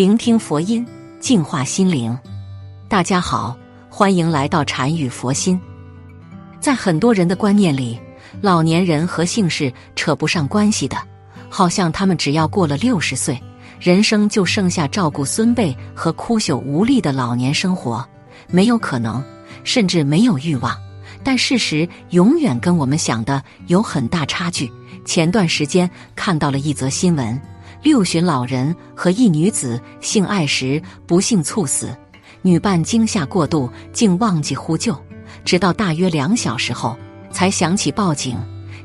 聆听佛音，净化心灵。大家好，欢迎来到禅语佛心。在很多人的观念里，老年人和姓氏扯不上关系的，好像他们只要过了六十岁，人生就剩下照顾孙辈和枯朽无力的老年生活，没有可能，甚至没有欲望。但事实永远跟我们想的有很大差距。前段时间看到了一则新闻。六旬老人和一女子性爱时不幸猝死，女伴惊吓过度，竟忘记呼救，直到大约两小时后才想起报警。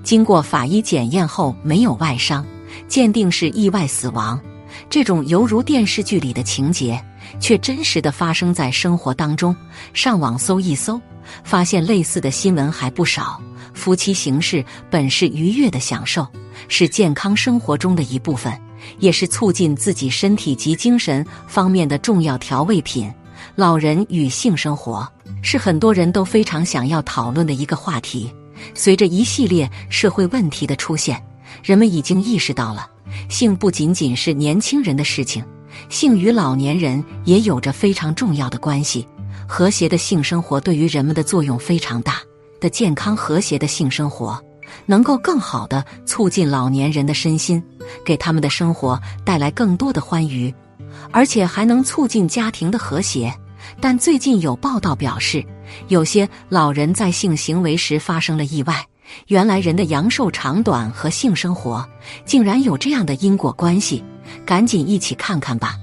经过法医检验后没有外伤，鉴定是意外死亡。这种犹如电视剧里的情节，却真实的发生在生活当中。上网搜一搜，发现类似的新闻还不少。夫妻形式本是愉悦的享受，是健康生活中的一部分。也是促进自己身体及精神方面的重要调味品。老人与性生活是很多人都非常想要讨论的一个话题。随着一系列社会问题的出现，人们已经意识到了，性不仅仅是年轻人的事情，性与老年人也有着非常重要的关系。和谐的性生活对于人们的作用非常大，的健康和谐的性生活。能够更好的促进老年人的身心，给他们的生活带来更多的欢愉，而且还能促进家庭的和谐。但最近有报道表示，有些老人在性行为时发生了意外。原来人的阳寿长短和性生活竟然有这样的因果关系，赶紧一起看看吧。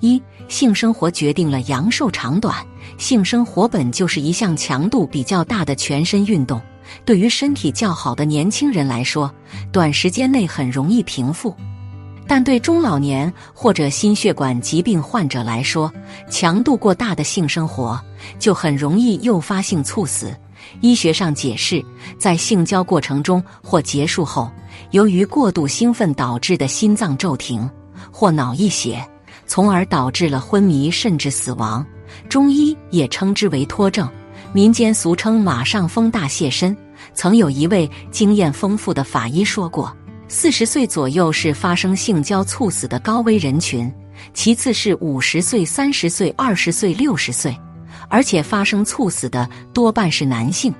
一、性生活决定了阳寿长短。性生活本就是一项强度比较大的全身运动。对于身体较好的年轻人来说，短时间内很容易平复；但对中老年或者心血管疾病患者来说，强度过大的性生活就很容易诱发性猝死。医学上解释，在性交过程中或结束后，由于过度兴奋导致的心脏骤停或脑溢血，从而导致了昏迷甚至死亡。中医也称之为脱症。民间俗称“马上风大现身”。曾有一位经验丰富的法医说过：四十岁左右是发生性交猝死的高危人群，其次是五十岁、三十岁、二十岁、六十岁，而且发生猝死的多半是男性。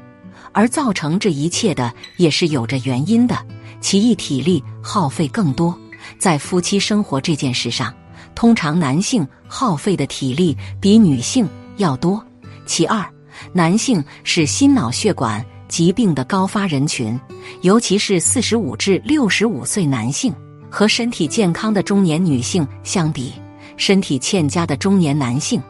而造成这一切的也是有着原因的。其一，体力耗费更多，在夫妻生活这件事上，通常男性耗费的体力比女性要多。其二，男性是心脑血管疾病的高发人群，尤其是四十五至六十五岁男性和身体健康的中年女性相比，身体欠佳的中年男性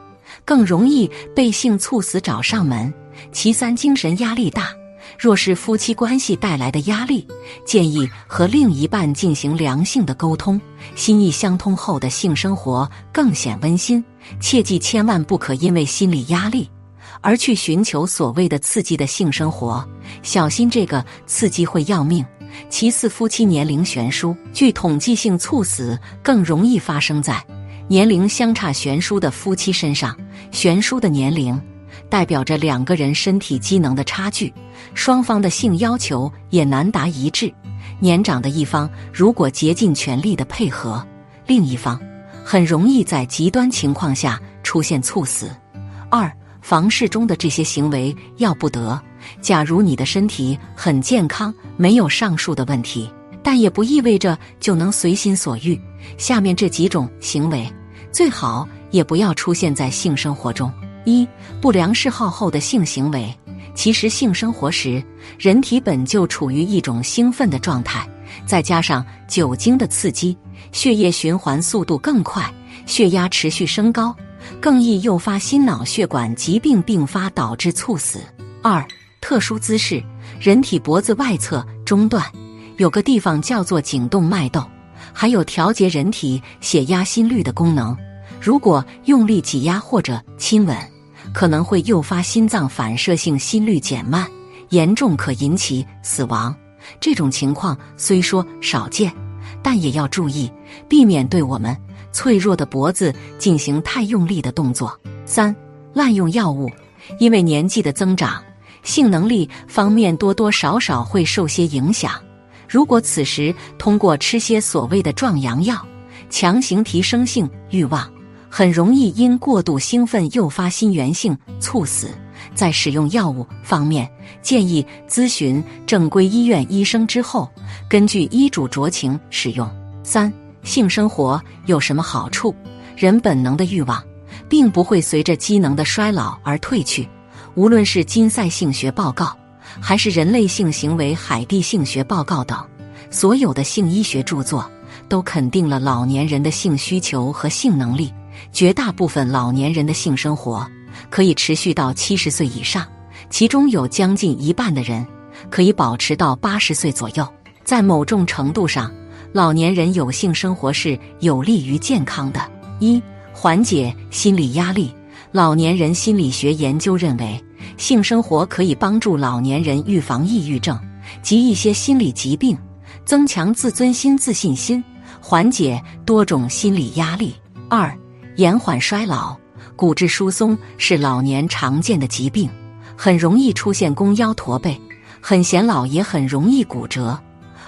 更容易被性猝死找上门。其三，精神压力大。若是夫妻关系带来的压力，建议和另一半进行良性的沟通，心意相通后的性生活更显温馨。切记，千万不可因为心理压力。而去寻求所谓的刺激的性生活，小心这个刺激会要命。其次，夫妻年龄悬殊，据统计，性猝死更容易发生在年龄相差悬殊的夫妻身上。悬殊的年龄代表着两个人身体机能的差距，双方的性要求也难达一致。年长的一方如果竭尽全力的配合，另一方很容易在极端情况下出现猝死。二。房事中的这些行为要不得。假如你的身体很健康，没有上述的问题，但也不意味着就能随心所欲。下面这几种行为最好也不要出现在性生活中：一、不良嗜好后的性行为。其实性生活时，人体本就处于一种兴奋的状态，再加上酒精的刺激，血液循环速度更快，血压持续升高。更易诱发心脑血管疾病并发，导致猝死。二、特殊姿势，人体脖子外侧中段有个地方叫做颈动脉窦，还有调节人体血压、心率的功能。如果用力挤压或者亲吻，可能会诱发心脏反射性心率减慢，严重可引起死亡。这种情况虽说少见，但也要注意，避免对我们。脆弱的脖子进行太用力的动作。三、滥用药物，因为年纪的增长，性能力方面多多少少会受些影响。如果此时通过吃些所谓的壮阳药，强行提升性欲望，很容易因过度兴奋诱发心源性猝死。在使用药物方面，建议咨询正规医院医生之后，根据医嘱酌情使用。三、性生活有什么好处？人本能的欲望，并不会随着机能的衰老而褪去。无论是金赛性学报告，还是人类性行为海地性学报告等，所有的性医学著作都肯定了老年人的性需求和性能力。绝大部分老年人的性生活。可以持续到七十岁以上，其中有将近一半的人可以保持到八十岁左右。在某种程度上，老年人有性生活是有利于健康的。一、缓解心理压力。老年人心理学研究认为，性生活可以帮助老年人预防抑郁症及一些心理疾病，增强自尊心、自信心，缓解多种心理压力。二、延缓衰老。骨质疏松是老年常见的疾病，很容易出现弓腰驼背，很显老，也很容易骨折。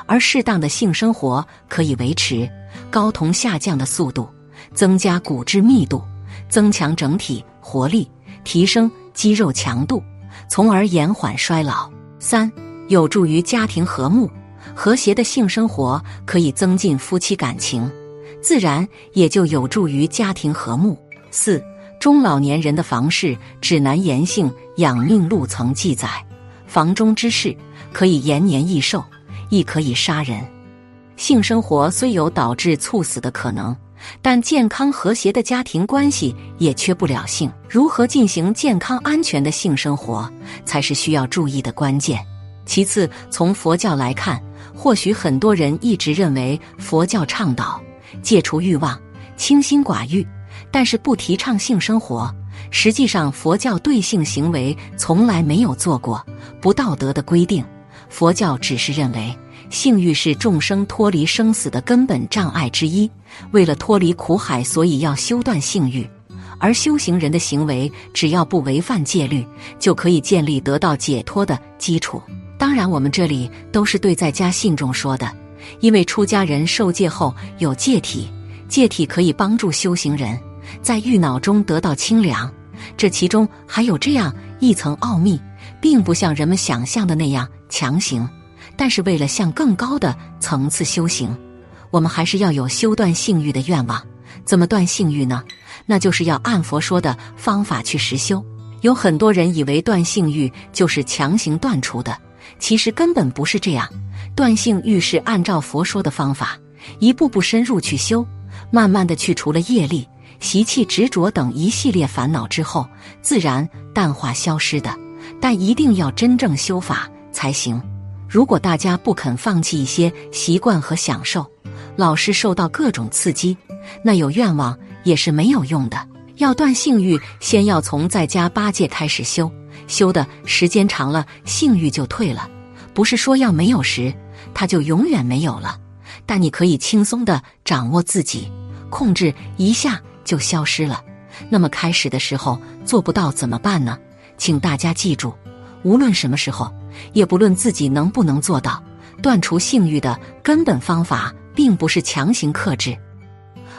而适当的性生活可以维持睾酮下降的速度，增加骨质密度，增强整体活力，提升肌肉强度，从而延缓衰老。三、有助于家庭和睦和谐的性生活可以增进夫妻感情，自然也就有助于家庭和睦。四。中老年人的房事指南炎性养命录曾记载：房中之事可以延年益寿，亦可以杀人。性生活虽有导致猝死的可能，但健康和谐的家庭关系也缺不了性。如何进行健康安全的性生活，才是需要注意的关键。其次，从佛教来看，或许很多人一直认为佛教倡导戒除欲望、清心寡欲。但是不提倡性生活。实际上，佛教对性行为从来没有做过不道德的规定。佛教只是认为性欲是众生脱离生死的根本障碍之一。为了脱离苦海，所以要修断性欲。而修行人的行为，只要不违反戒律，就可以建立得到解脱的基础。当然，我们这里都是对在家信众说的，因为出家人受戒后有戒体，戒体可以帮助修行人。在欲脑中得到清凉，这其中还有这样一层奥秘，并不像人们想象的那样强行。但是为了向更高的层次修行，我们还是要有修断性欲的愿望。怎么断性欲呢？那就是要按佛说的方法去实修。有很多人以为断性欲就是强行断除的，其实根本不是这样。断性欲是按照佛说的方法，一步步深入去修，慢慢的去除了业力。习气、执着等一系列烦恼之后，自然淡化消失的。但一定要真正修法才行。如果大家不肯放弃一些习惯和享受，老是受到各种刺激，那有愿望也是没有用的。要断性欲，先要从在家八戒开始修，修的时间长了，性欲就退了。不是说要没有时，它就永远没有了。但你可以轻松的掌握自己，控制一下。就消失了。那么开始的时候做不到怎么办呢？请大家记住，无论什么时候，也不论自己能不能做到，断除性欲的根本方法，并不是强行克制，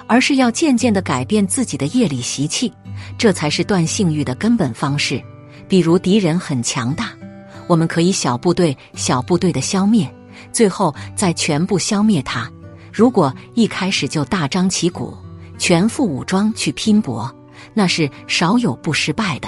而是要渐渐的改变自己的业力习气，这才是断性欲的根本方式。比如敌人很强大，我们可以小部队小部队的消灭，最后再全部消灭他。如果一开始就大张旗鼓。全副武装去拼搏，那是少有不失败的。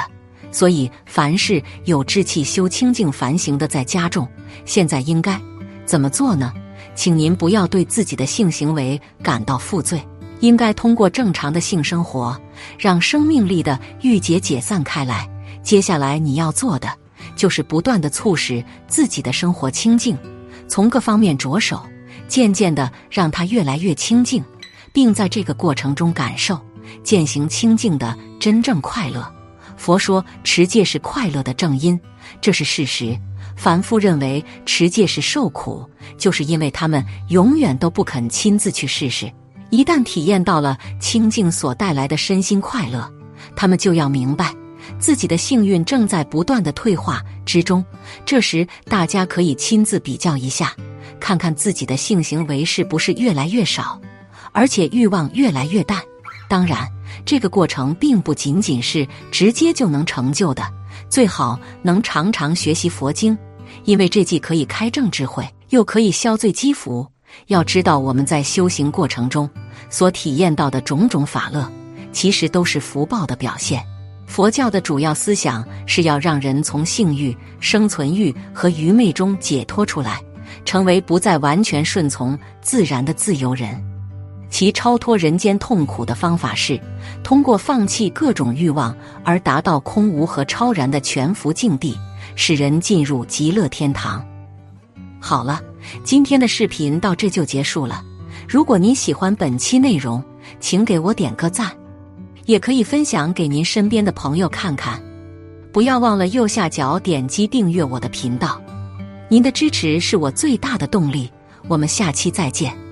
所以凡事有志气修清净凡行的，在家中，现在应该怎么做呢？请您不要对自己的性行为感到负罪，应该通过正常的性生活，让生命力的郁结解散开来。接下来你要做的，就是不断的促使自己的生活清净，从各方面着手，渐渐的让它越来越清净。并在这个过程中感受践行清净的真正快乐。佛说持戒是快乐的正因，这是事实。凡夫认为持戒是受苦，就是因为他们永远都不肯亲自去试试。一旦体验到了清净所带来的身心快乐，他们就要明白自己的幸运正在不断的退化之中。这时，大家可以亲自比较一下，看看自己的性行为是不是越来越少。而且欲望越来越淡，当然，这个过程并不仅仅是直接就能成就的，最好能常常学习佛经，因为这既可以开正智慧，又可以消罪积福。要知道，我们在修行过程中所体验到的种种法乐，其实都是福报的表现。佛教的主要思想是要让人从性欲、生存欲和愚昧中解脱出来，成为不再完全顺从自然的自由人。其超脱人间痛苦的方法是通过放弃各种欲望而达到空无和超然的全福境地，使人进入极乐天堂。好了。今天的视频到这就结束了。如果您喜欢本期内容，请给我点个赞，也可以分享给您身边的朋友看看。不要忘了右下角点击订阅我的频道，您的支持是我最大的动力。我们下期再见。